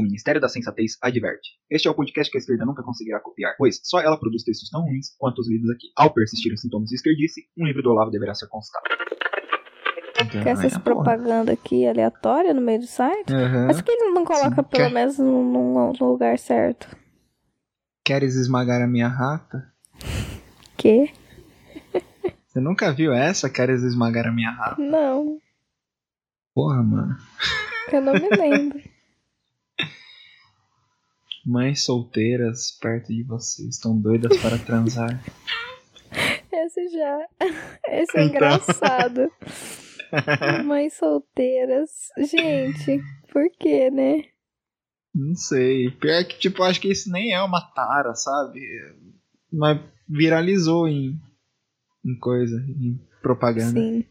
O Ministério da Sensatez adverte. Este é o podcast que a esquerda nunca conseguirá copiar, pois só ela produz textos tão ruins quanto os lidos aqui. Ao persistir os sintomas de esquerdice, um livro do Olavo deverá ser consultado. Com essas propagandas aqui aleatórias no meio do site. Uhum. Mas por que ele não coloca Sim, pelo quer- menos num, num- no lugar certo? Queres esmagar a minha rata? Que? Você nunca viu essa? Queres esmagar a minha rata? Não, Porra, mano. eu não me lembro. Mães solteiras perto de você estão doidas para transar. Esse já. Esse é Então. engraçado. Mães solteiras. Gente, por quê, né? Não sei. Pior que, tipo, acho que isso nem é uma tara, sabe? Mas viralizou em, em coisa, em propaganda. Sim.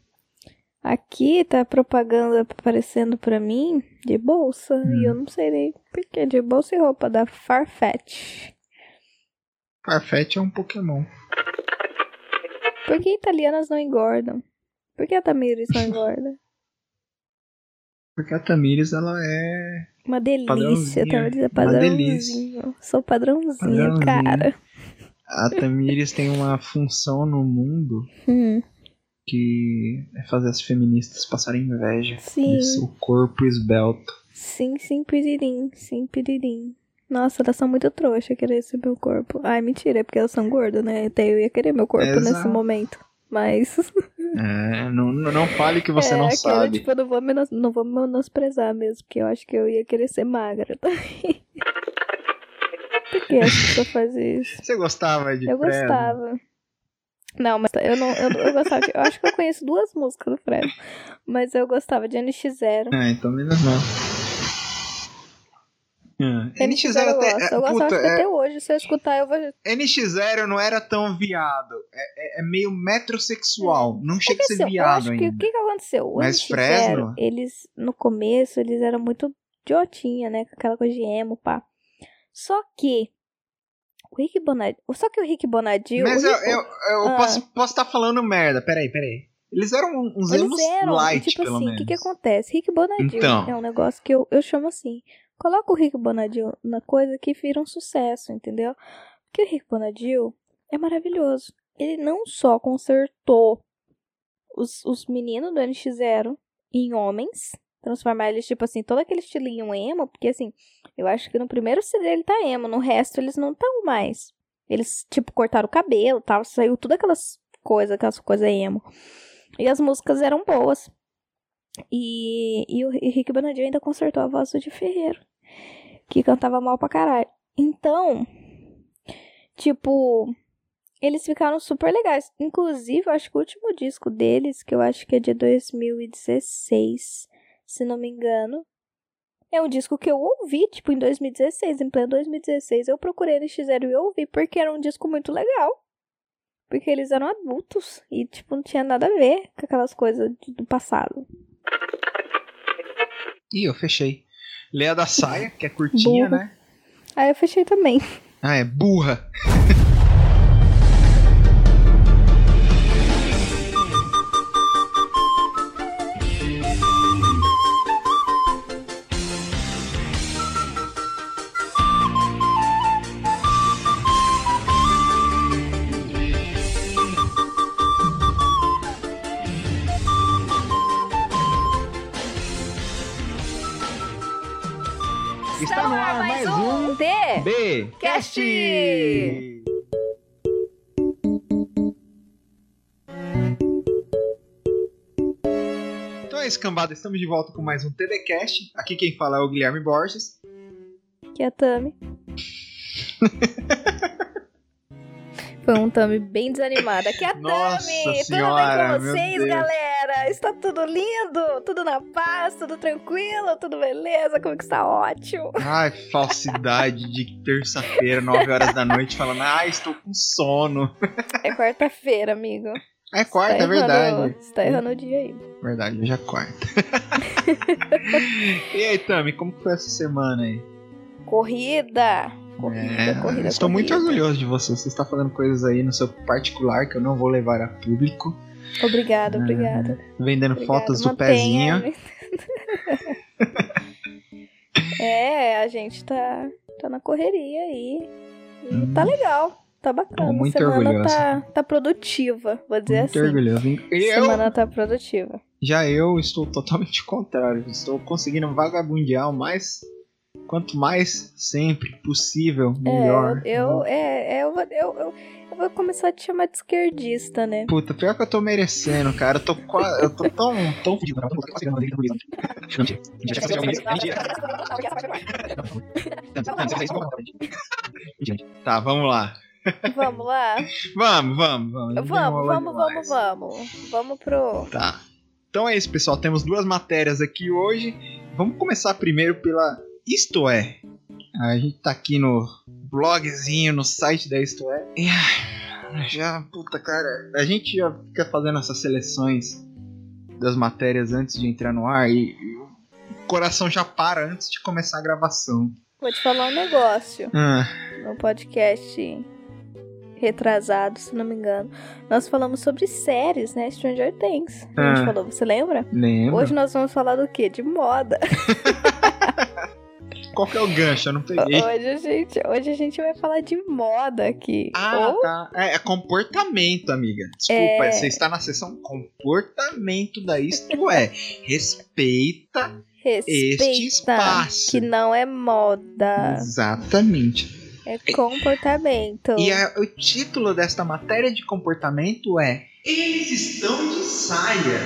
Aqui tá propaganda aparecendo pra mim de bolsa. Hum. E eu não sei nem por que. De bolsa e roupa da Farfetch. Farfetch é um Pokémon. Por que italianas não engordam? Por que a Tamires não engorda? Porque a Tamires, ela é. Uma delícia. Tamires é Uma padrãozinho. Sou padrãozinho, Padrãozinho. cara. A Tamires tem uma função no mundo Hum, que é fazer as feministas passarem inveja Sim. de seu corpo esbelto. sim, sim, piririm. Sim, piririm. Nossa, elas são muito trouxas querer esse meu corpo. Ai, mentira, é porque elas são gordas, né? Até eu ia querer meu corpo nesse Exato. momento. Mas. É, não, não fale que você é, não aquela, sabe. Tipo, eu não vou, menos, não vou menosprezar mesmo, porque eu acho que eu ia querer ser magra também. Por que as pessoas fazem isso? Você gostava de Eu gostava. Não, mas eu não. Eu, eu gostava de, Eu acho que eu conheço duas músicas do Fred. Mas eu gostava de NX0. Ah, então menos mal. Ah, NX0 eu até. gosto. é, Eu gosto puta, acho que é- até hoje, se eu escutar, eu vou. NX0 não era tão viado. É, é- é meio metrosexual. Não chega a ser Assim, viado ainda. o que, que aconteceu? O Mas NX0, Fresno? eles, no começo, eles eram muito idiotinha, né? Com aquela coisa de emo, pá. Só que. O Rick Bonadil. Só que o Rick Bonadil. Mas o eu, Rick- eu, eu Ah. posso posso estar falando merda. Peraí, peraí. Eles eram uns Eles emos eram, light, tipo pelo assim, o menos. que que acontece? Rick Bonadil Então. é um negócio que eu, eu chamo assim. Coloca o Rick Bonadil na coisa que vira um sucesso, entendeu? Porque o Rick Bonadil é maravilhoso. Ele não só consertou os, os meninos do NX0 em homens, transformar eles, tipo assim, todo aquele estilinho emo, porque assim, eu acho que no primeiro CD ele tá emo, no resto eles não estão mais. Eles, tipo, cortaram o cabelo tal, saiu tudo aquelas coisas, aquelas coisas emo. E as músicas eram boas. E, e o Rick Bonadil ainda consertou a voz do Ferreiro, que cantava mal pra caralho. Então, tipo, eles ficaram super legais. Inclusive, eu acho que o último disco deles, que eu acho que é de 2016, se não me engano, é um disco que eu ouvi, tipo, em 2016, em pleno 2016. Eu procurei no X0 e ouvi, porque era um disco muito legal. Porque eles eram adultos e, tipo, não tinha nada a ver com aquelas coisas do passado. Ih, eu fechei. Leia da saia, que é curtinha, Burra. né? Aí eu fechei também. Ah, é burra. cambada. Estamos de volta com mais um TDCast. Aqui quem fala é o Guilherme Borges. Que é a Tami. Foi um Tami bem desanimada. Que é a Nossa Tami! senhora, Tudo bem com vocês, galera? Está tudo lindo? Tudo na paz? Tudo tranquilo? Tudo beleza? Como que está ótimo? Ai, falsidade de terça-feira, 9 horas da noite, falando, ah, estou com sono. É quarta-feira, amigo. É quarta, Tá é verdade. Você tá errando o dia aí. Verdade, hoje é quarta. e aí, Tami, como foi essa semana aí? Corrida! Corrida, É, corrida, estou muito corrida. orgulhoso de você. Você está fazendo coisas aí no seu particular que eu não vou levar a público. Obrigada, É, obrigada. Vendendo obrigada. fotos do Mantenha- pezinho. É, a gente tá, tá na correria aí. E Hum. tá legal. Tá bacana. Muito Semana orgulhoso. tá, tá produtiva, vou dizer Muito assim. orgulhoso. Eu, Semana tá produtiva. já eu estou totalmente contrário. Estou conseguindo vagabundear o mais. Quanto mais sempre possível, melhor. É, eu, é, é, eu, vou- eu, eu, eu vou começar a te chamar de esquerdista, né? Puta, pior que eu tô merecendo, cara. Eu tô quase. Eu tô tão, tão fudido. Tá, vamos lá. Vamos lá? Vamos, vamos, vamos. Vamos, vamos, vamos, vamos. Vamos pro. Tá. Então é isso, pessoal. Temos duas matérias aqui hoje. Vamos começar primeiro pela Isto É. A gente tá aqui no blogzinho, no site da Isto É. E, já, puta, cara, a gente já fica fazendo essas seleções das matérias antes de entrar no ar e, e o coração já para antes de começar a gravação. Vou te falar um negócio. Ah, No podcast retrasado, se não me engano. Nós falamos sobre séries, né? Stranger Things. A gente Ah. falou, você lembra? lembra? Hoje nós vamos falar do quê? De moda. Qual que é o gancho? Eu não peguei. Hoje a gente, hoje a gente vai falar de moda aqui. Ah, Ou tá. É, é comportamento, amiga. Desculpa, É. você está na seção comportamento da Isto É. Respeita este respeita espaço. que não é moda, Exatamente. É comportamento. E a- o título desta matéria de comportamento é Eles estão de saia.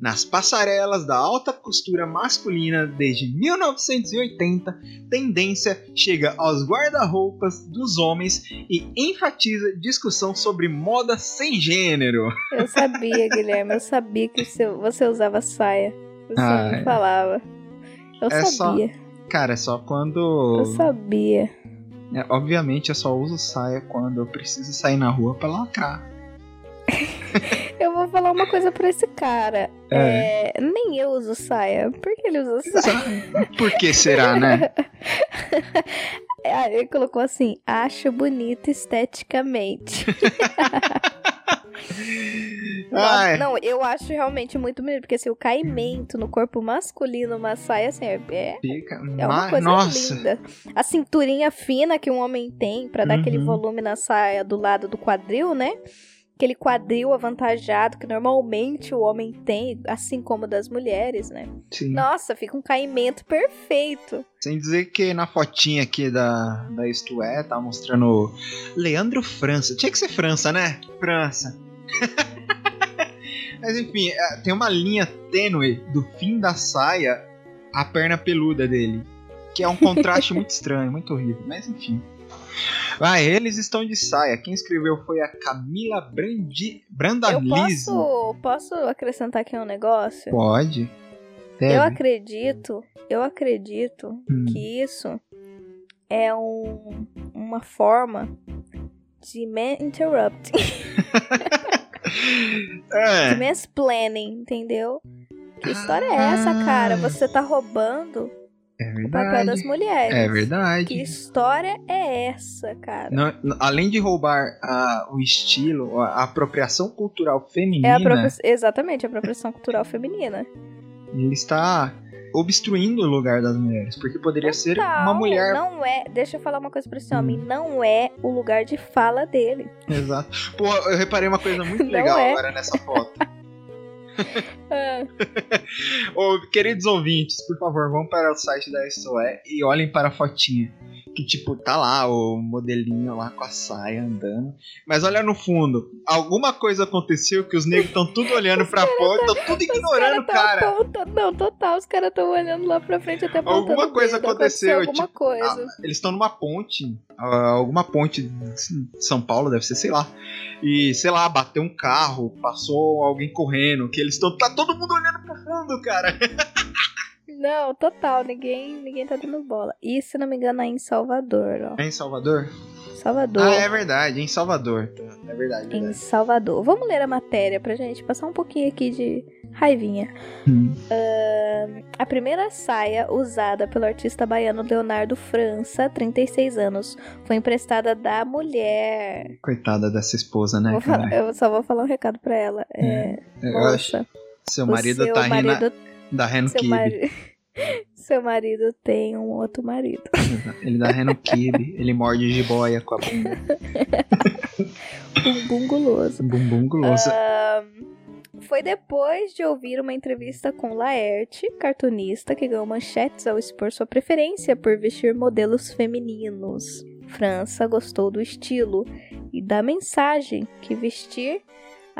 Nas passarelas da alta costura masculina desde 1980, tendência chega aos guarda-roupas dos homens e enfatiza discussão sobre moda sem gênero. Eu sabia, Guilherme, eu sabia que você, você usava saia. Você Ah, me é. falava. Eu É só- sabia, Cara, é só quando. eu sabia. É, obviamente eu só uso saia quando eu preciso sair na rua pra lacrar. Eu vou falar uma coisa pra esse cara. É, nem eu uso saia. Por que ele usa saia? Por que será, né? Ah, ele colocou assim: acho bonito esteticamente. Não, eu acho realmente muito bonito, porque assim, o caimento no corpo masculino, uma saia, assim, é, é fica. é uma ma- coisa Nossa. linda. A cinturinha fina que um homem tem pra dar aquele Uhum. volume na saia do lado do quadril, né? Aquele quadril avantajado que normalmente o homem tem, assim como das mulheres, né? Sim. Nossa, fica um caimento perfeito. Sem dizer que na fotinha aqui da, da Isto É, tá mostrando Leandro França. Tinha que ser França, né? França. Mas enfim, é, tem uma linha tênue do fim da saia à perna peluda dele. Que é um contraste muito estranho, muito horrível. Mas enfim. Vai, eles estão de saia. Quem escreveu foi a Camila Brandi... Eu Brandalize. posso, posso acrescentar aqui um negócio? Pode. Eu acredito, eu acredito Hum. que isso é um, uma forma de man interrupt, É. de mansplaining, entendeu? Que história é essa, cara? Você tá roubando É o papel das mulheres. É Que verdade. história é essa, cara? Não- além de roubar a- o estilo, a, a apropriação cultural É feminina, a propri- exatamente a apropriação cultural feminina. Ele está obstruindo o lugar das mulheres, porque poderia ser uma Tal, mulher. Não é. Deixa eu falar uma coisa pra esse homem. Hum. Não é o lugar de fala dele. Exato. Pô, eu reparei uma coisa muito legal é. agora nessa foto. Ah, Ô, queridos ouvintes, por favor, vão para o site da SOE e olhem para a fotinha. Que tipo, tá lá o modelinho lá com a saia andando. Mas olha no fundo, alguma coisa aconteceu que os negros estão tudo olhando pra fora, estão tudo ignorando o os tão cara. apontando- Não, total, os caras estão olhando lá pra frente até Alguma coisa dedo, aconteceu, Alguma tipo, coisa. Ah, eles estão numa ponte, ah, alguma ponte de São Paulo, deve ser, sei lá. E, sei lá, bateu um carro, passou alguém correndo, que eles estão. Tá todo mundo olhando pro fundo, cara. Não, total, ninguém, ninguém tá dando bola. E se não me engano é em Salvador, ó. É em Salvador? Salvador. Ah, é verdade, em Salvador. tá. É verdade, Em verdade. Salvador. Vamos ler a matéria pra gente passar um pouquinho aqui de raivinha. Hum. A primeira saia usada pelo artista baiano Leonardo França, 36 anos, foi emprestada da mulher. Coitada dessa esposa, né, Vou falar- cara? eu só vou falar um recado pra ela. É, Eu acho moça, que seu o marido seu tá rindo marido da Ren Seu, mari... Seu marido tem um outro marido. Ele dá reno kibe, ele morde de boia com a bunda. Bumbum guloso. Bumbum guloso. Foi depois de ouvir uma entrevista com Laerte, cartunista, que ganhou manchetes ao expor sua preferência por vestir modelos femininos. França gostou do estilo e da mensagem que vestir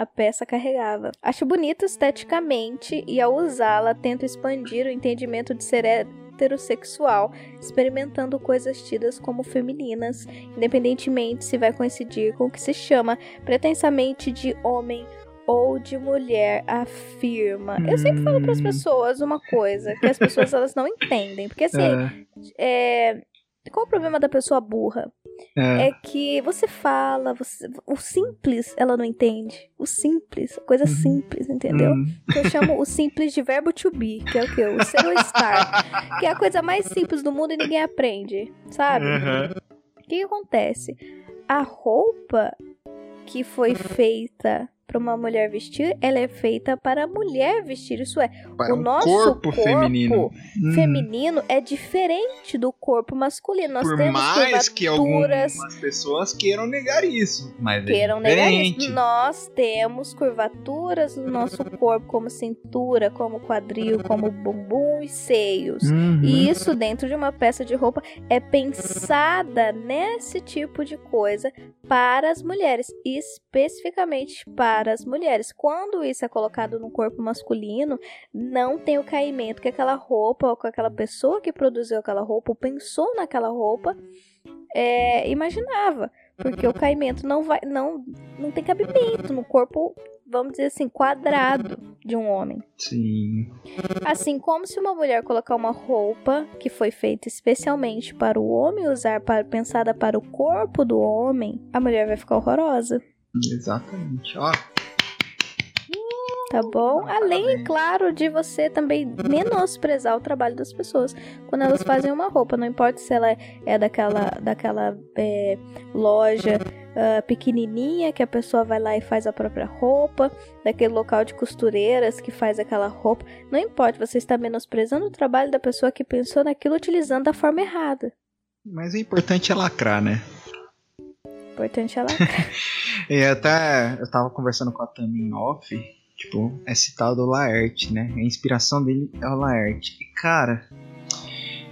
a peça carregava. Acho bonita esteticamente e ao usá-la tento expandir o entendimento de ser heterossexual, experimentando coisas tidas como femininas, independentemente se vai coincidir com o que se chama pretensamente de homem ou de mulher afirma. Eu sempre falo para as hum. pessoas uma coisa que as pessoas elas não entendem, porque assim, é. É, qual o problema da pessoa burra? É. é, que você fala, você, o simples ela não entende. O simples, coisa uhum. simples, entendeu? Uhum. Que eu chamo o simples de verbo to be, que é o que? O ser ou estar. que é a coisa mais simples do mundo e ninguém aprende, sabe? Uhum. O que acontece? A roupa que foi feita para uma mulher vestir, ela é feita para a mulher vestir. Isso é, para o um nosso corpo, corpo feminino. Hum. feminino é diferente do corpo masculino. Nós Por temos mais que algumas pessoas queiram negar isso, mas é queiram é negar isso. Nós temos curvaturas no nosso corpo, como cintura, como quadril, como bumbum e seios. Uhum. E isso dentro de uma peça de roupa é pensada nesse tipo de coisa para as mulheres, especificamente para as mulheres. Quando isso é colocado no corpo masculino, não tem o caimento que aquela roupa ou que aquela pessoa que produziu aquela roupa ou pensou naquela roupa é, imaginava. Porque o caimento não vai, não, não tem cabimento no corpo, vamos dizer assim, quadrado de um homem. Sim. Assim como se uma mulher colocar uma roupa que foi feita especialmente para o homem usar, para, pensada para o corpo do homem, a mulher vai ficar horrorosa. Exatamente. Ó. Tá bom? Além, claro, de você também menosprezar o trabalho das pessoas quando elas fazem uma roupa. Não importa se ela é daquela, daquela é, loja uh, pequenininha que a pessoa vai lá e faz a própria roupa, daquele local de costureiras que faz aquela roupa. Não importa, você está menosprezando o trabalho da pessoa que pensou naquilo utilizando da forma errada. Mas o importante é lacrar, né? importante ela. e até eu tava conversando com a Tami em off, tipo, é citado o Laerte, né? A inspiração dele é o Laerte. E cara,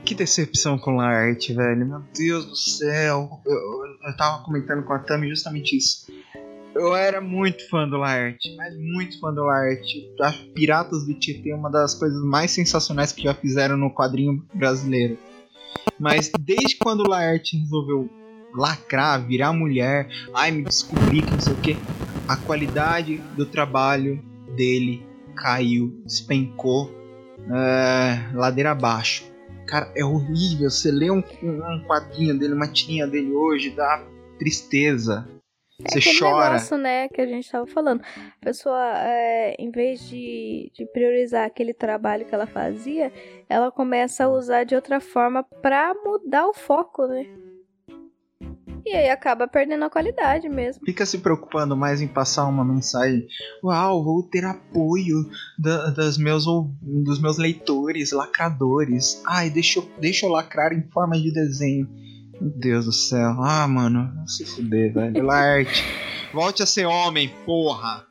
que decepção com o Laerte, velho. Meu Deus do céu. Eu, eu, eu tava comentando com a Tami justamente isso. Eu era muito fã do Laerte, mas muito fã do Laerte. Acho Piratas do Tietê é uma das coisas mais sensacionais que já fizeram no quadrinho brasileiro. Mas desde quando o Laerte resolveu lacrar, virar mulher, ai me descobri que não sei o que. A qualidade do trabalho dele caiu, despencou uh, ladeira abaixo. Cara, é horrível. Você lê um, um quadrinho dele, uma tirinha dele hoje, dá tristeza. É você chora. negócio, né, que a gente tava falando. A pessoa, é, em vez de, de priorizar aquele trabalho que ela fazia, ela começa a usar de outra forma pra mudar o foco, né? E aí acaba perdendo a qualidade mesmo. Fica se preocupando mais em passar uma mensagem. Uau, vou ter apoio da, das meus, dos meus leitores, lacradores. Ai, deixa eu, deixa eu lacrar em forma de desenho. Meu Deus do céu. Ah, mano, se fuder, velho. Larte. Volte a ser homem, porra.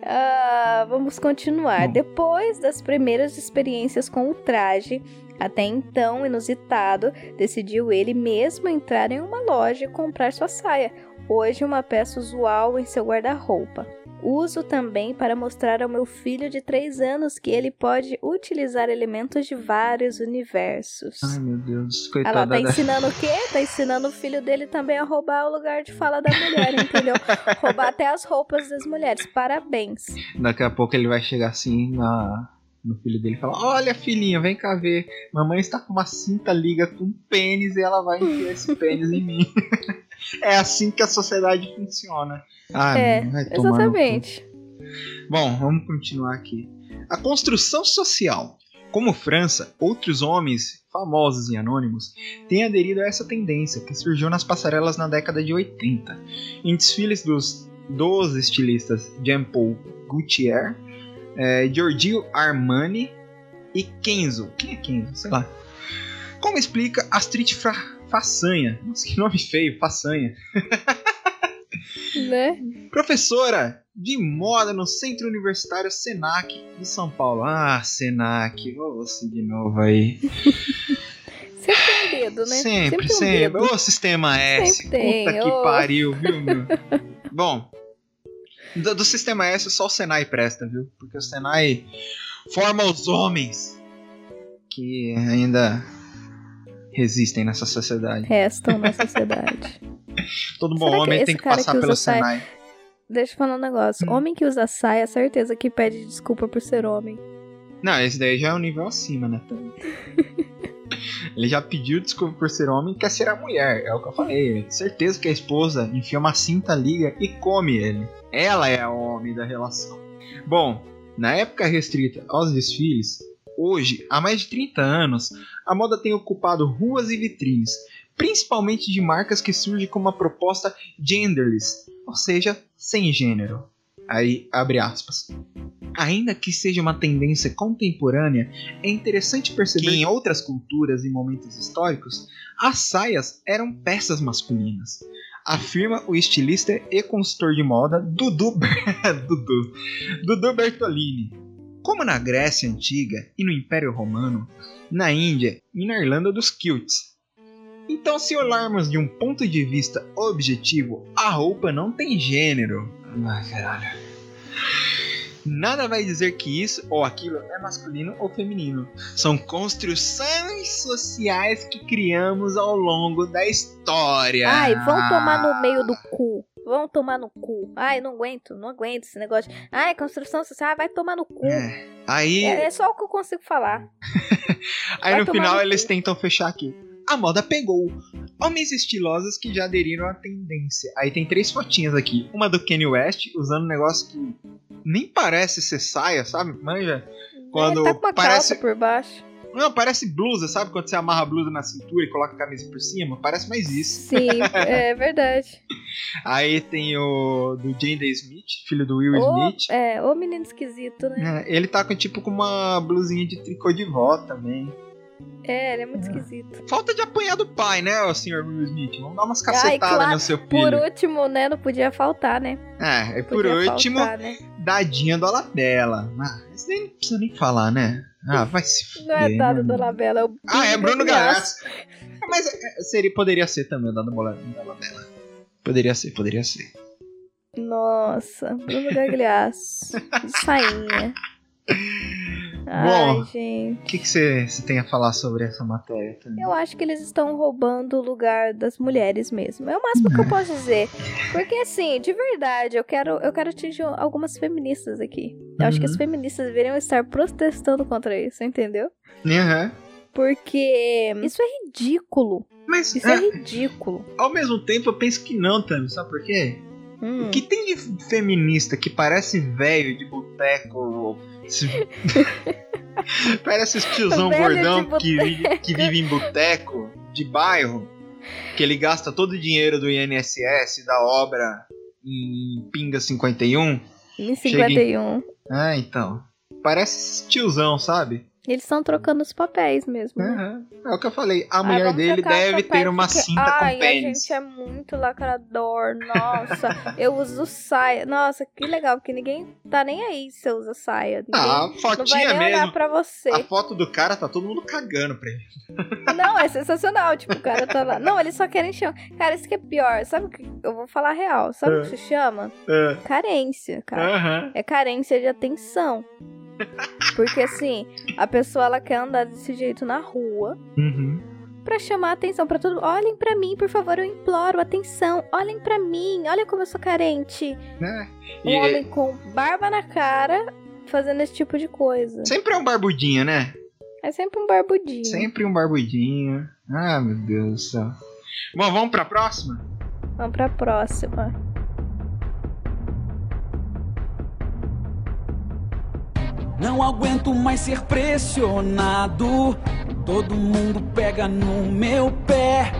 Uh, vamos continuar. Bom. Depois das primeiras experiências com o traje, até então inusitado, decidiu ele mesmo entrar em uma loja e comprar sua saia, hoje uma peça usual em seu guarda-roupa. Uso também para mostrar ao meu filho de 3 anos que ele pode utilizar elementos de vários universos. Ai, meu Deus, coitada. Ela tá ensinando o quê? Tá ensinando o filho dele também a roubar o lugar de fala da mulher, entendeu? roubar até as roupas das mulheres. Parabéns. Daqui a pouco ele vai chegar assim na no filho dele e fala: Olha, filhinha, vem cá ver. Mamãe está com uma cinta liga com um pênis e ela vai enfiar esse pênis em mim. é assim que a sociedade funciona. Ah, é, exatamente. Bom, vamos continuar aqui. A construção social. Como França, outros homens famosos e anônimos têm aderido a essa tendência que surgiu nas passarelas na década de 80. Em desfiles dos, dos estilistas Jean-Paul Gaultier é, Giorgio Armani e Kenzo. Quem é Kenzo? Sei lá. Como explica Astrid Fra Façanha? Nossa, que nome feio, Façanha. Né? Professora de moda no Centro Universitário Senac de São Paulo. Ah, Senac, você de novo aí. Sempre tem um dedo, né? Sempre, um sempre. dedo. Ô, sistema S, Sempre tem, puta que ô. pariu, viu, meu? Bom, do, do sistema S só o Senai presta, viu? Porque o Senai forma os homens que ainda resistem nessa sociedade. Restam na sociedade. Todo bom Será que homem esse tem que passar que pelo saia- Senai. Deixa eu falar um negócio. Hum. Homem que usa saia, certeza que pede desculpa por ser homem. Não, esse daí já é um nível acima, né? Ele já pediu desculpa por ser homem e quer ser a mulher. É o que eu falei. Certeza que a esposa enfia uma cinta, liga e come ele. Ela é a homem da relação. Bom, na época restrita aos desfiles, hoje, há mais de 30 anos, a moda tem ocupado ruas e vitrines, principalmente de marcas que surgem com uma proposta genderless, ou seja, sem gênero. Aí, abre aspas. Ainda que seja uma tendência contemporânea, é interessante perceber que em outras culturas e momentos históricos, as saias eram peças masculinas. Afirma o estilista e consultor de moda Dudu, Dudu, Dudu Bertolini. Como na Grécia Antiga e no Império Romano, na Índia e na Irlanda dos Kilts. Então, se olharmos de um ponto de vista objetivo, a roupa não tem gênero. Ai, caralho. Nada vai dizer que isso ou aquilo é masculino ou feminino. São construções sociais que criamos ao longo da história. Ai, vão tomar no meio do cu. Vão tomar no cu. Ai, não aguento, não aguento esse negócio. Ai, construção social, vai tomar no cu. É. Aí, É, é só o que eu consigo falar. aí vai no final no eles tentam fechar aqui. A moda pegou. Homens estilosos que já aderiram à tendência. Aí tem três fotinhas aqui. Uma do Kanye West, usando um negócio que nem parece ser saia, sabe? Manja? Quando Ele tá com uma parece- por baixo. Não, parece blusa, sabe? Quando você amarra a blusa na cintura e coloca a camisa por cima, parece mais isso. Sim, é verdade. Aí tem o do Jane Smith, filho do Will Ô, Smith. é, ô menino esquisito, né? É, ele tá com tipo com uma blusinha de tricô de vó também. É, ele é muito esquisito. Falta de apanhar do pai, né, o senhor Will Smith? Vamos dar umas cacetadas claro, no seu Por filho. último, né? Não podia faltar, né? É, e por Podia último, faltar, né? dadinha do Alabella. Ah, isso não precisa nem falar, né? Ah, vai se Não é fuder, dado né, da mano? Labela, é o Ah, é Bruno. Galhaço. Mas é, seria, poderia ser também o dado bola da Alabella. Poderia ser, poderia ser. Nossa, Bruno Gagliasso. Sainha. Ai, Bom. gente. O que que você tem a falar sobre essa matéria também? Eu acho que eles estão roubando o lugar das mulheres mesmo. É o máximo que eu posso dizer. Porque assim, de verdade, eu quero, eu quero atingir algumas feministas aqui. Eu acho que as Uhum. feministas deveriam estar protestando contra isso, entendeu? Aham. Porque isso é ridículo. Mas Isso é é, ridículo. ao mesmo tempo eu penso que não, Tami, sabe por quê? Hum. O que tem de feminista que parece velho de boteco? Esse- parece esse tiozão gordão que vive, que vive em boteco de bairro, que ele gasta todo o dinheiro do INSS, da obra em Pinga 51. Em Chega em- 51. Ah, então. Parece esse tiozão, sabe? Eles estão trocando os papéis mesmo. né? É o que eu falei. A Ah, mulher vamos dele deve ter uma porque- cinta Ai, com pênis. a gente é muito lacrador. Nossa, eu uso saia. Nossa, que legal, porque ninguém tá nem aí se você usa saia. Ninguém Ah, a não vai fotinha nem olhar mesmo. pra você. A foto do cara tá todo mundo cagando pra ele. Não, é sensacional. Tipo, o cara tá lá. Não, eles só querem chamar. Cara, isso que é pior. Sabe o que. Eu vou falar real. Sabe o que se chama? É. Carência, cara. É carência de atenção. Porque assim, a pessoa ela quer andar desse jeito na rua Uhum. pra chamar atenção pra todo mundo. Olhem pra mim, por favor, eu imploro atenção. Olhem pra mim, olha como eu sou carente. Né? Um E homem com barba na cara fazendo esse tipo de coisa. sempre é um barbudinho, né? É sempre um barbudinho. Sempre um barbudinho. Ah, meu Deus do céu. Bom, vamos pra próxima? Vamos pra próxima. Não aguento mais ser pressionado. Todo mundo pega no meu pé.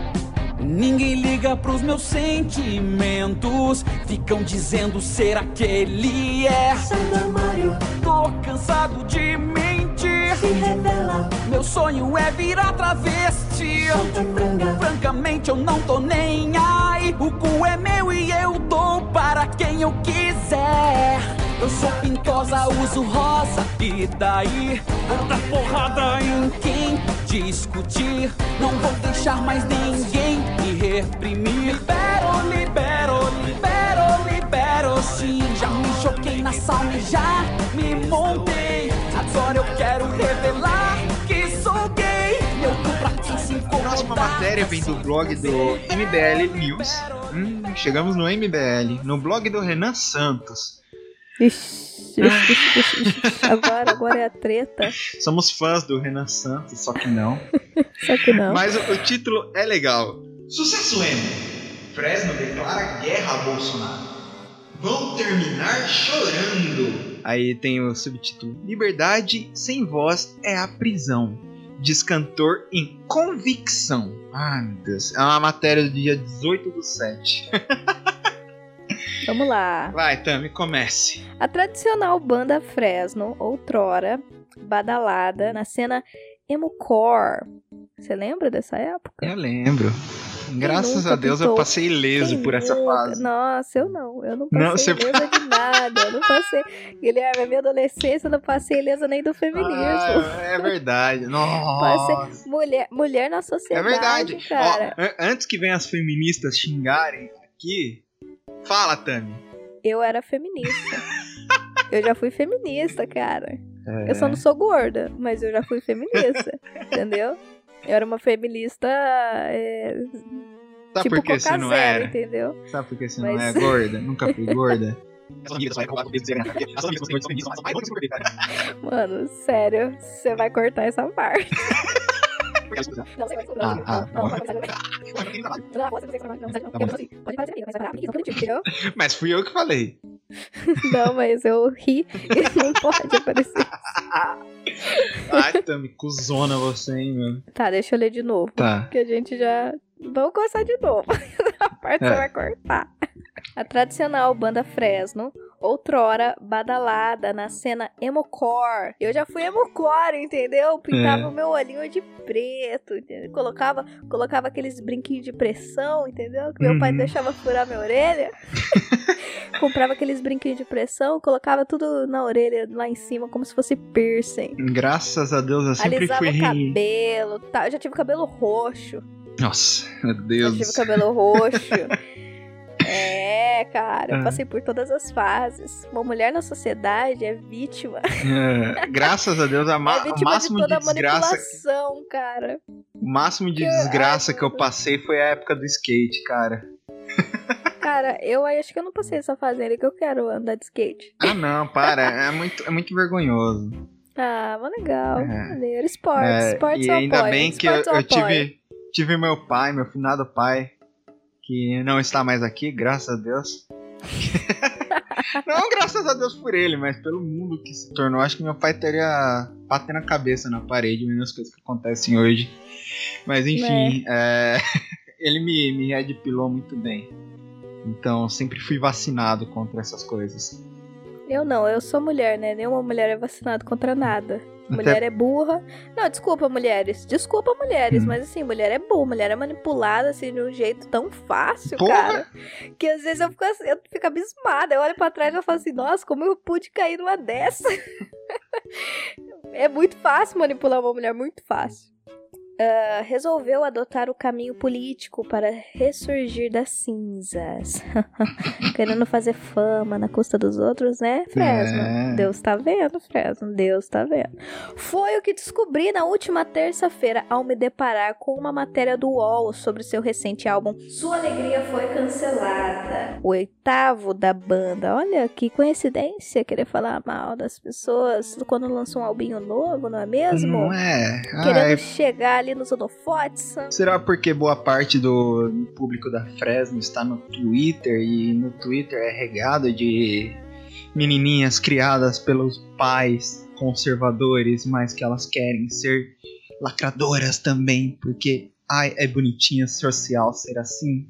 Ninguém liga pros meus sentimentos. Ficam dizendo ser aquele é. Sai do armário, Tô cansado de mentir. se revela, Meu sonho é virar travesti. franga. Francamente eu não tô nem aí. O cu é meu e eu dou para quem eu quiser. Eu sou pintosa, uso rosa e daí vou dar porrada em quem discutir. Não vou deixar mais ninguém me reprimir. Libero, libero, libero, libero sim. Já me choquei na sauna e já me montei. Agora eu quero revelar que sou gay. Meu cu pra quem se A próxima incomodar. matéria vem do blog do MBL News. Hum, chegamos no MBL. No blog do Renan Santos. Ixi, ixi, ixi, ixi. Agora, agora é a treta. Somos fãs do Renan Santos, só que não. Só que não. Mas o, o título é legal. Sucesso M. Fresno declara guerra a Bolsonaro. Vão terminar chorando. Aí tem o subtítulo: Liberdade sem voz é a prisão. Diz cantor em convicção. Ai meu Deus. É uma matéria do dia 18 do 7. Vamos lá. Vai, Tami, comece. A tradicional banda Fresno, outrora badalada na cena emo-core. Você lembra dessa época? Eu lembro. Graças a Deus eu pintou? passei ileso Quem por essa nunca? fase. Nossa, eu não. Eu não Não, passei você- ilesa de nada. Eu não passei. Guilherme, a minha adolescência eu não passei ilesa nem do feminismo. Ah, é verdade. Nossa. Mulher, mulher na É sociedade, verdade. cara. Ó, an- antes que venham as feministas xingarem aqui, fala, Tami. Eu era feminista. eu já fui feminista, cara. É. Eu só não sou gorda, mas eu já fui feminista. entendeu? Eu era uma feminista. é, Sabe tipo por que você não Zero, era? entendeu? Sabe por que você não Mas- é gorda? Nunca fui gorda? Mano, sério, você vai cortar essa parte. Não, você vai Ah, ah, assim, mas fui eu que falei. Não, mas eu ri e não pode aparecer. Ai, Tami, cuzona você, hein, meu. Tá, deixa eu ler de novo. Tá. Que a gente já. Vamos começar de novo. A parte É. você vai cortar. A tradicional banda Fresno, outrora badalada na cena emocore. Eu já fui emocore, entendeu? Pintava É. o meu olhinho de preto, entendeu? Colocava, colocava aqueles brinquinhos de pressão, entendeu? Que meu pai Uhum. deixava furar minha orelha. Comprava aqueles brinquinhos de pressão, colocava tudo na orelha lá em cima, como se fosse piercing. Graças a Deus eu sempre Alisava fui. o cabelo, tá? Eu já tive cabelo roxo. Nossa, meu Eu Deus. tive cabelo roxo. É, cara, eu Ah. passei por todas as fases. Uma mulher na sociedade é vítima. É, graças a Deus, a ma- é o vítima máximo de de, toda a desgraça, manipulação, cara. o máximo de Que- desgraça que eu passei foi a época do skate, cara. Cara, eu acho que eu não passei essa fase ainda que eu quero andar de skate. Ah, não, para, é muito, é muito vergonhoso. Ah, mas legal. É. Maneiro. Esportes, É, esportes e eu ainda apoio. bem que eu, eu tive, tive meu pai, meu finado pai, que não está mais aqui, graças a Deus. não graças a Deus por ele, mas pelo mundo que se tornou. Acho que meu pai teria batendo a cabeça na parede, vendo as coisas que acontecem hoje. Mas enfim, é, ele me, me redpilou muito bem. Então sempre fui vacinado contra essas coisas. Eu não, eu sou mulher, né? Nenhuma mulher é vacinada contra nada. Mulher é burra. Não, desculpa, mulheres. Desculpa, mulheres. Hum. Mas assim, mulher é burra. Mulher é manipulada assim de um jeito tão fácil, Porra! cara. Que às vezes eu fico, assim, eu fico abismada. Eu olho pra trás e eu falo assim, nossa, como eu pude cair numa dessa? é muito fácil manipular uma mulher, muito fácil. Ah, resolveu adotar o caminho político para ressurgir das cinzas. Querendo fazer fama na custa dos outros, né, Fresno? É. Deus tá vendo, Fresno. Deus tá vendo. Foi o que descobri na última terça-feira ao me deparar com uma matéria do UOL sobre seu recente álbum Sua Alegria Foi Cancelada. O oitavo da banda. Olha que coincidência querer falar mal das pessoas quando lançam um albinho novo, não é mesmo? Não é? Querendo Ai, chegar ali nos holofotes. Será porque boa parte do público da Fresno está no Twitter e no Twitter é regado de menininhas criadas pelos pais conservadores, mas que elas querem ser lacradoras também, porque ai, é bonitinha social ser assim?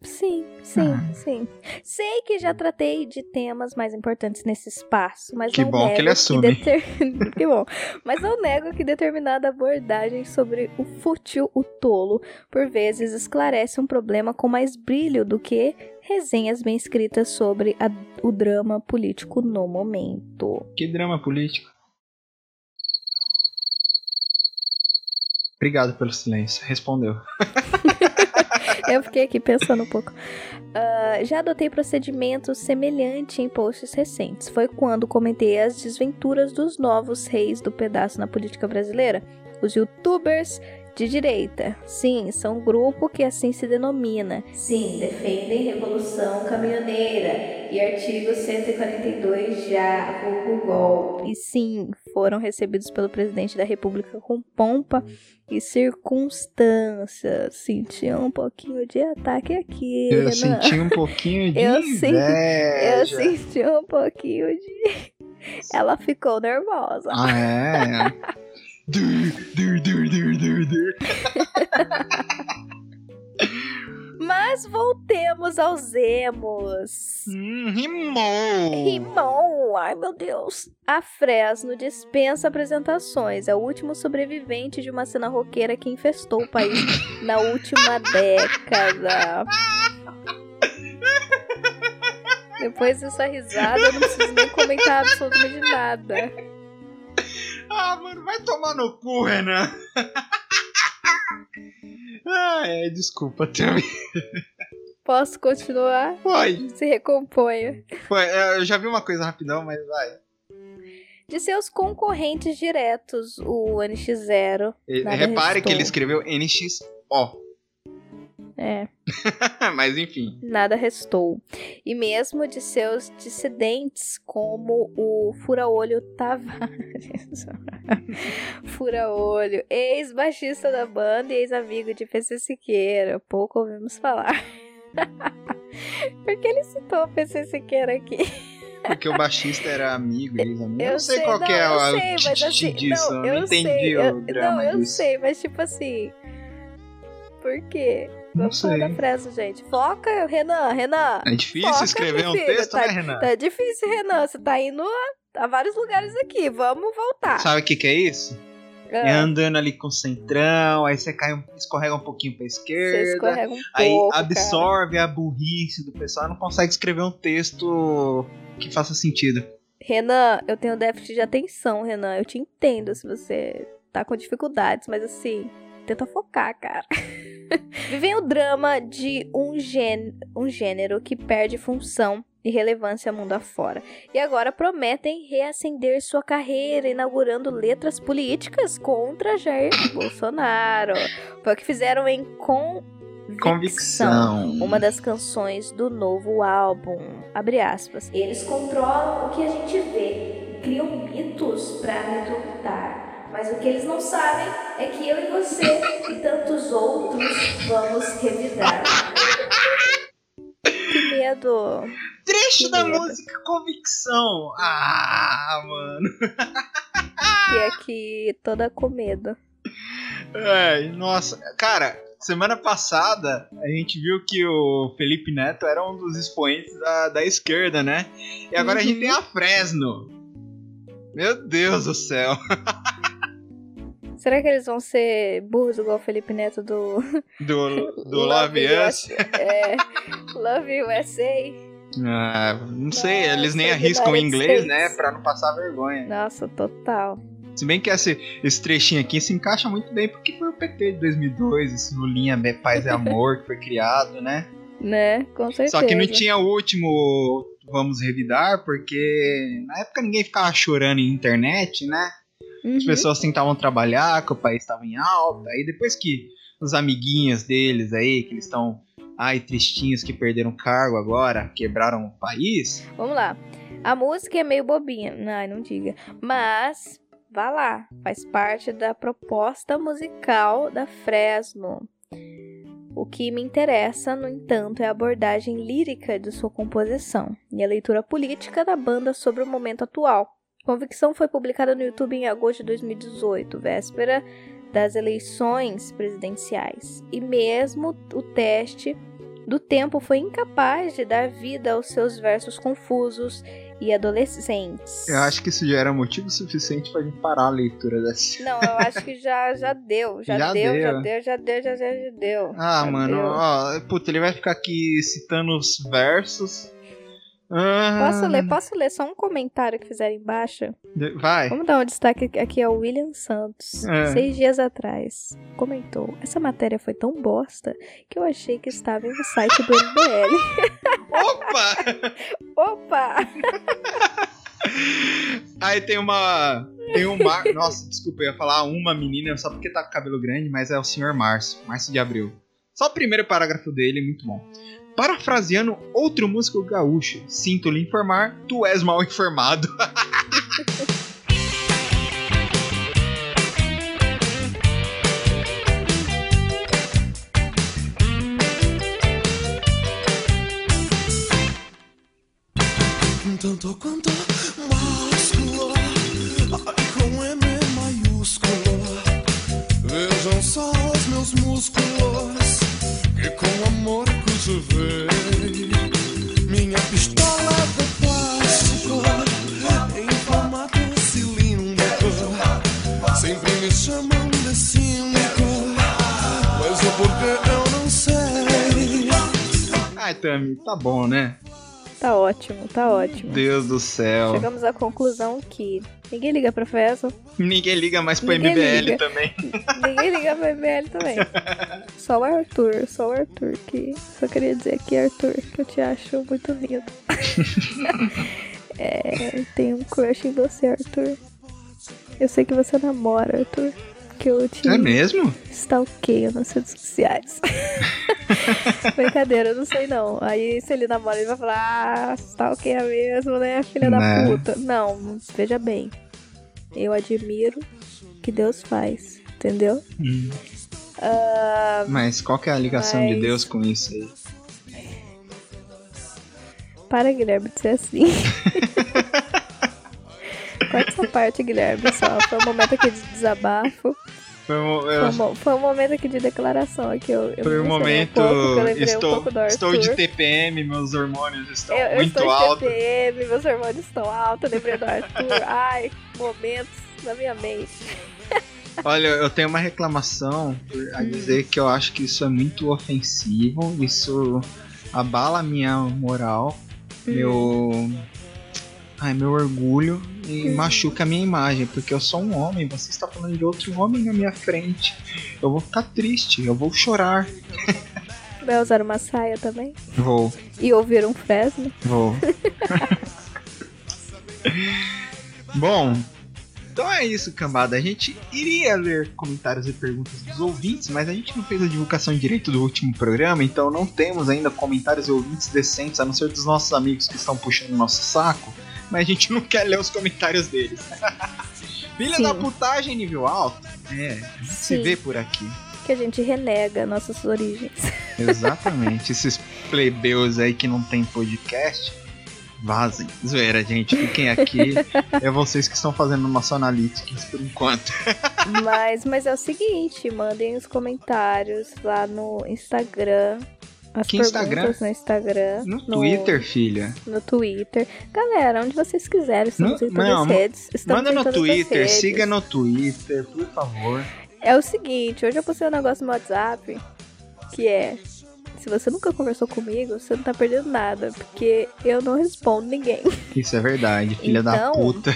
Sim, sim, Ah. sim. Sei que já tratei de temas mais importantes nesse espaço, mas Que não bom que nego ele assume. deter- que bom. Mas não nego que determinada abordagem sobre o fútil, o tolo, por vezes esclarece um problema com mais brilho do que resenhas bem escritas sobre a- o drama político no momento. Que drama político. Obrigado pelo silêncio. Respondeu. Eu fiquei aqui pensando um pouco. Ah, já adotei procedimento semelhante em posts recentes. Foi quando comentei as desventuras dos novos reis do pedaço na política brasileira. Os youtubers de direita. Sim, são um grupo que assim se denomina. Sim, defendem revolução caminhoneira e artigo 142 já, vulgo golpe. E sim, foram recebidos pelo presidente da república com pompa e circunstâncias. Senti um pouquinho de ataque aqui. Eu Renan. senti um pouquinho de Eu senti- Eu inveja. senti um pouquinho de. Ela ficou nervosa. Ah, é? Dur, dur, dur, dur, dur, dur. Mas voltemos aos emos. Hum, rimou. Rimon, ai meu Deus. A Fresno dispensa apresentações. É o último sobrevivente de uma cena roqueira que infestou o país na última década. Depois dessa risada, eu não preciso nem comentar absolutamente nada. Ah, mano, vai tomar no cu, Renan. Ah, é, desculpa também. Posso continuar? Pode. Se recomponha. Foi, é, eu já vi uma coisa rapidão, mas vai. De seus concorrentes diretos, o NX0. E- Repare que ele escreveu NXO. É. mas enfim. nada restou. E mesmo de seus dissidentes, como o Fura-Olho Tavares. Fura-Olho, ex-baixista da banda e ex-amigo de PC Siqueira. Pouco ouvimos falar. Por que ele citou o PC Siqueira aqui? Porque o baixista era amigo, ex-amigo. Eu Eu não sei, sei, qual que é não, eu o sei, mas assim, disso. não, eu não entendi sei, o eu- drama Não, eu disso. sei, mas tipo assim. Por quê? Não Vamos falar sei. da frase, gente. Foca, Renan, Renan. É difícil Foca, escrever um filho, texto, tá- né, Renan? Tá difícil, Renan. Você tá indo a, a vários lugares aqui. Vamos voltar. Sabe o que, que é isso? É Ah, andando ali com o centrão, aí você cai, escorrega um pouquinho pra esquerda. um Aí pouco. cara. absorve a burrice do pessoal e não consegue escrever um texto que faça sentido. Renan, eu tenho déficit de atenção, Renan. Eu te entendo se você tá com dificuldades, mas assim, tenta focar, cara. Vivem o drama de um, gê- um gênero que perde função e relevância mundo afora. E agora prometem reacender sua carreira, inaugurando letras políticas contra Jair Bolsonaro. Foi o que fizeram em Convicção Convicção. uma das canções do novo álbum. Abre aspas. Eles controlam o que a gente vê, criam mitos pra amedrontar. Mas o que eles não sabem é que eu e você e tantos outros vamos revidar. Que medo. Trecho Que da medo. música Convicção. Ah, mano. E aqui toda com medo. Ai, nossa. Cara, semana passada a gente viu que o Felipe Neto era um dos expoentes da, da esquerda, né? E agora a gente Uhum. tem a Fresno. Meu Deus do céu. Será que eles vão ser burros igual o Felipe Neto do, Do, do Love Us. É, Love USA? Ah, não sei, Nossa, eles nem arriscam em inglês, né? Pra não passar vergonha. Nossa, total. Se bem que esse, esse trechinho aqui se encaixa muito bem porque foi o PT de 2002, esse Lulinha Paz e Amor que foi criado, né? Né? Com certeza. Só que não tinha o último Vamos Revidar, porque na época ninguém ficava chorando em internet, né? As Uhum. pessoas tentavam trabalhar, que o país estava em alta. Aí depois que os amiguinhos deles aí, que eles estão, ai, tristinhos que perderam cargo agora, quebraram o país. Vamos lá. A música é meio bobinha. Ai, não diga. Mas, vá lá. Faz parte da proposta musical da Fresno. O que me interessa, no entanto, é a abordagem lírica de sua composição e a leitura política da banda sobre o momento atual. Convicção foi publicada no YouTube em agosto de 2018, véspera das eleições presidenciais. E mesmo o teste do tempo foi incapaz de dar vida aos seus versos confusos e adolescentes. Eu acho que isso já era motivo suficiente pra gente parar a leitura dessa. Não, eu acho que já, já deu. Já, Já deu, deu. já deu, já deu, já deu, já deu. Ah, Já mano, deu. ó, puta, ele vai ficar aqui citando os versos. Ah, Posso ler, posso ler só um comentário que fizeram embaixo? Vai. Vamos dar um destaque aqui ao William Santos. É. Seis dias atrás, comentou: Essa matéria foi tão bosta que eu achei que estava no site do MBL. Opa! Opa! Aí tem uma. Tem um Mar... Nossa, desculpa, eu ia falar uma menina só porque tá com cabelo grande, mas é o senhor Márcio, Márcio de Abril. Só o primeiro parágrafo dele, muito bom. Parafraseando outro músico gaúcho, sinto lhe informar, tu és mal informado. Tanto quanto másculo, com M maiúsculo. Vejam só os meus músculos, que com amor cultivei. Minha pistola de plástico, em formato cilíndrico. Sempre me chamam de cínico, mas o porquê eu não sei. Ai, Tami, tá bom, né? Tá ótimo, tá ótimo. Deus do céu. Chegamos à conclusão que ninguém liga pra Fresno, Ninguém liga mais pro Ninguém MBL liga. também. ninguém liga pra MBL também. Só o Arthur, só o Arthur, que só queria dizer aqui, Arthur, que eu te acho muito lindo. é, tenho um crush em você, Arthur. Eu sei que você namora, Arthur. Que eu te É mesmo? stalkeio nas redes sociais. Brincadeira, eu não sei não. Aí se ele namora, ele vai falar, ah, stalkeia mesmo, né, filha da Né. puta. Não, veja bem. Eu admiro o que Deus faz, entendeu? Hum. Ah, Mas qual que é a ligação de Mas- Deus com isso aí? para, Guilherme, de ser assim. Corta essa parte, Guilherme, só. Foi um momento aqui de desabafo. Foi um, Foi eu- um, mo- foi um momento aqui de declaração. Aqui eu, eu foi um momento. pouco, um estou, pouco estou Arthur. de TPM, meus hormônios estão Eu, muito estou de altos. TPM, meus hormônios estão altos, lembrei do Arthur. Ai, momentos na minha mente. Olha, eu tenho uma reclamação a dizer que eu acho que isso é muito ofensivo, isso abala a minha moral, Hum. meu. Ai, meu orgulho e machuca a minha imagem, porque eu sou um homem, você está falando de outro homem na minha frente. Eu vou ficar triste, eu vou chorar. Vai usar uma saia também? Vou, E ouvir um Fresno? vou. Bom, então é isso, cambada. A gente iria ler comentários e perguntas dos ouvintes, mas a gente não fez a divulgação direito do último programa, então não temos ainda comentários e ouvintes decentes, a não ser dos nossos amigos que estão puxando o nosso saco, mas a gente não quer ler os comentários deles. Filha Sim. da putagem nível alto? É, se vê por aqui. Que a gente renega nossas origens. Exatamente. Esses plebeus aí que não tem podcast, vazem. Zoeira, gente. Fiquem aqui. É vocês que estão fazendo nosso analytics por enquanto. mas, mas é o seguinte, mandem os comentários lá no Instagram. As Que perguntas Instagram? no Instagram. No Twitter, filha. No Twitter. Galera, onde vocês quiserem, estamos No- em todas não, as redes. Manda no Twitter, siga no Twitter, por favor. É o seguinte, hoje eu postei um negócio no WhatsApp que é. Se você nunca conversou comigo, você não tá perdendo nada, porque eu não respondo ninguém. Isso é verdade, filha da Então, puta.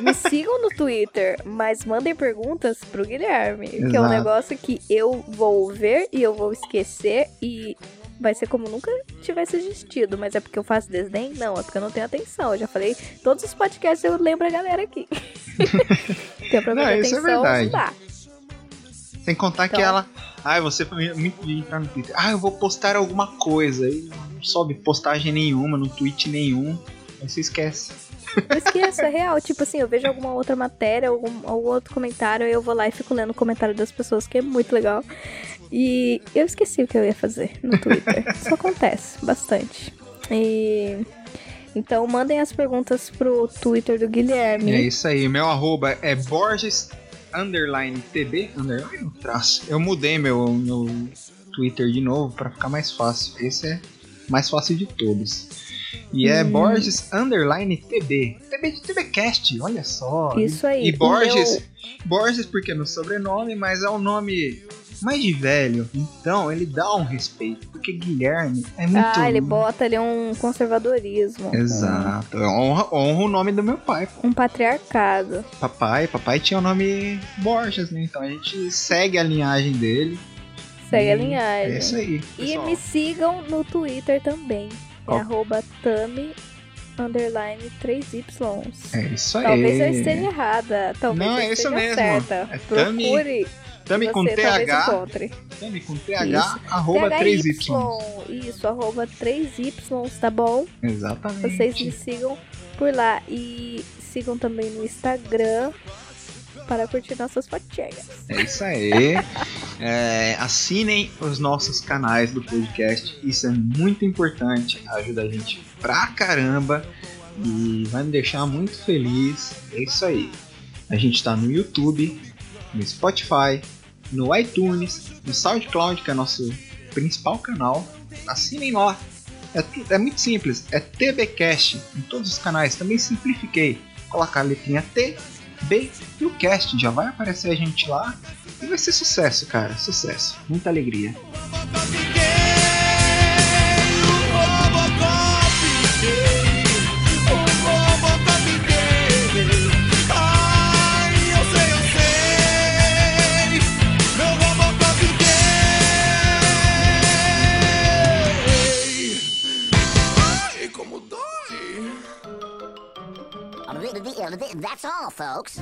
Me sigam no Twitter, mas mandem perguntas pro Guilherme, que é um Exato. negócio que eu vou ver e eu vou esquecer e vai ser como nunca tivesse existido, mas é porque eu faço desdém? Não, é porque eu não tenho atenção. Eu já falei, todos os podcasts eu lembro a galera aqui. Tem pra Não, isso é atenção, verdade. não dá. Sem contar que Então. ela. Ai, você foi muito de entrar no Twitter. Ah, eu vou postar alguma coisa. Aí não sobe postagem nenhuma, no tweet nenhum. Aí você esquece. Não esqueça, é real. Tipo assim, eu vejo alguma outra matéria, algum, algum outro comentário, aí eu vou lá e fico lendo o comentário das pessoas, que é muito legal. E eu esqueci o que eu ia fazer no Twitter. Isso acontece bastante. E. Então mandem as perguntas pro Twitter do Guilherme. É isso aí. Meu arroba é Borges. underline TB, underline traço? Eu mudei meu, meu Twitter de novo pra ficar mais fácil. Esse é mais fácil de todos. E é Hum. Borges underline TB. TB de TBcast, olha só. Isso aí. E Borges, meu- Borges porque é meu sobrenome, mas é um nome mais de velho. Então ele dá um respeito, porque Guilherme é muito Ah, ele bota ali um conservadorismo. Exato. Honra, honra o nome do meu pai. pô. Um patriarcado. Papai, papai tinha o nome Borges, né? Então a gente segue a linhagem dele. Segue a linhagem. É isso aí. E pessoal. me sigam no Twitter também. Qual? É arroba Tami underline 3Y. É isso aí. Talvez eu esteja errada. Talvez Não, eu é isso esteja mesmo. certa. É Tami- Procure. Tami com TH. encontre. Tami com TH, Isso. arroba 3Y. THY. Isso, arroba 3Y, tá bom? Exatamente. Vocês me sigam por lá. E sigam também no Instagram para curtir nossas fotinhas. É isso aí. É, assinem os nossos canais do podcast. Isso é muito importante. Ajuda a gente pra caramba. E vai me deixar muito feliz. É isso aí. A gente tá no YouTube, no Spotify, no iTunes, no SoundCloud, que é nosso principal canal. Assinem lá. É, é muito simples. É TBcast em todos os canais. Também simplifiquei. Colocar a letrinha T, B e o cast. Já vai aparecer a gente lá. E vai ser sucesso, cara. Sucesso. Muita alegria. That's all, folks.